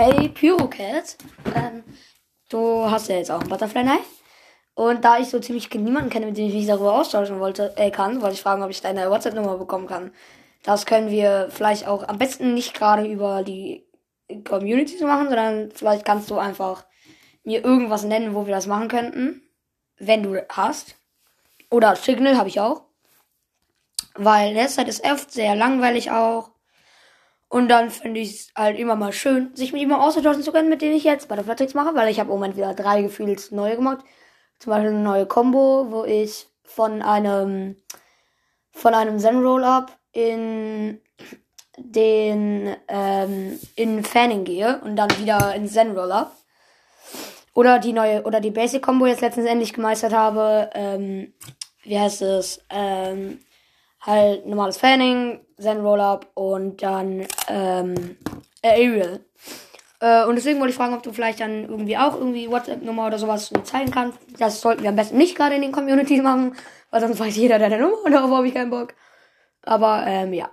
Hey Pyrocat, ähm, du hast ja jetzt auch ein Butterfly Knife. Und da ich so ziemlich niemanden kenne, mit dem ich mich darüber austauschen wollte, äh, kann, wollte ich fragen, ob ich deine WhatsApp-Nummer bekommen kann. Das können wir vielleicht auch am besten nicht gerade über die Community machen, sondern vielleicht kannst du einfach mir irgendwas nennen, wo wir das machen könnten, wenn du hast. Oder Signal habe ich auch. Weil in der Zeit ist oft sehr langweilig auch. Und dann finde ich es halt immer mal schön, sich mit jemandem auszutauschen zu können, mit dem ich jetzt Butterfly Tricks mache, weil ich habe im Moment wieder drei gefühlt neue gemacht. Zum Beispiel eine neue Combo, wo ich von einem von einem Zen Roll-Up in den ähm, in Fanning gehe und dann wieder in Zen Roll-Up. Oder die neue, oder die Basic Combo jetzt letztens endlich gemeistert habe. Ähm, wie heißt es? Ähm, halt normales Fanning, Zen Roll-Up und dann ähm, Aerial. Äh, und deswegen wollte ich fragen, ob du vielleicht dann irgendwie auch irgendwie WhatsApp-Nummer oder sowas zeigen kannst. Das sollten wir am besten nicht gerade in den Communities machen, weil sonst weiß jeder deine Nummer und darauf habe ich keinen Bock. Aber ähm, ja.